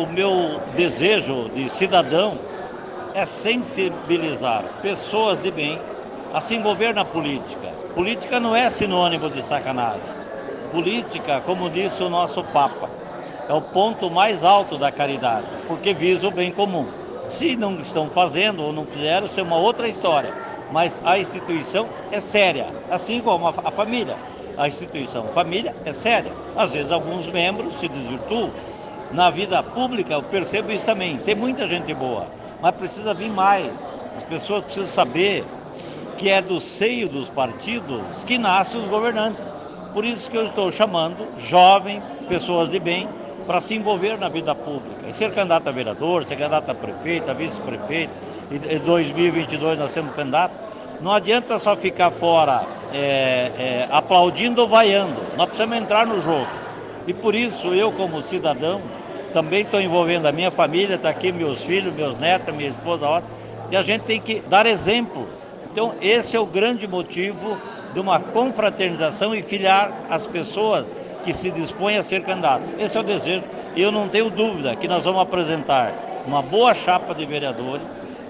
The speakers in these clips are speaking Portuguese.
o meu desejo de cidadão é sensibilizar pessoas de bem a se envolver na política. Política não é sinônimo de sacanagem. Política, como disse o nosso Papa, é o ponto mais alto da caridade, porque visa o bem comum. Se não estão fazendo ou não fizeram, isso é uma outra história. Mas a instituição é séria, assim como a, família. A instituição família é séria. Às vezes alguns membros se desvirtuam. Na vida pública eu percebo isso também. Tem muita gente boa, mas precisa vir mais. As pessoas precisam saber que é do seio dos partidos que nascem os governantes. Por isso que eu estou chamando jovens, pessoas de bem, para se envolver na vida pública. E ser candidato a vereador, ser candidato a prefeito, a vice-prefeito, em 2022 nós temos candidato. Não adianta só ficar fora é, é, aplaudindo ou vaiando, nós precisamos entrar no jogo. E por isso eu, como cidadão, também estou envolvendo a minha família, está aqui meus filhos, meus netos, minha esposa, e a gente tem que dar exemplo. Então esse é o grande motivo de uma confraternização e filiar as pessoas que se dispõem a ser candidato. Esse é o desejo. E eu não tenho dúvida que nós vamos apresentar uma boa chapa de vereadores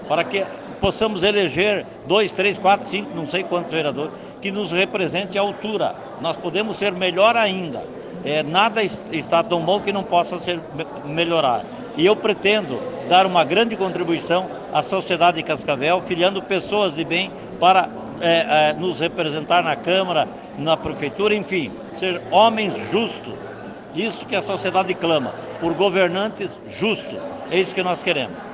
para que possamos eleger dois, três, quatro, cinco, não sei quantos vereadores, que nos represente à altura. Nós podemos ser melhor ainda. É, nada está tão bom que não possa ser melhorar. E eu pretendo dar uma grande contribuição à sociedade de Cascavel, filiando pessoas de bem para é, é, nos representar na Câmara, na Prefeitura, enfim, ser homens justos. Isso que a sociedade clama, por governantes justos. É isso que nós queremos.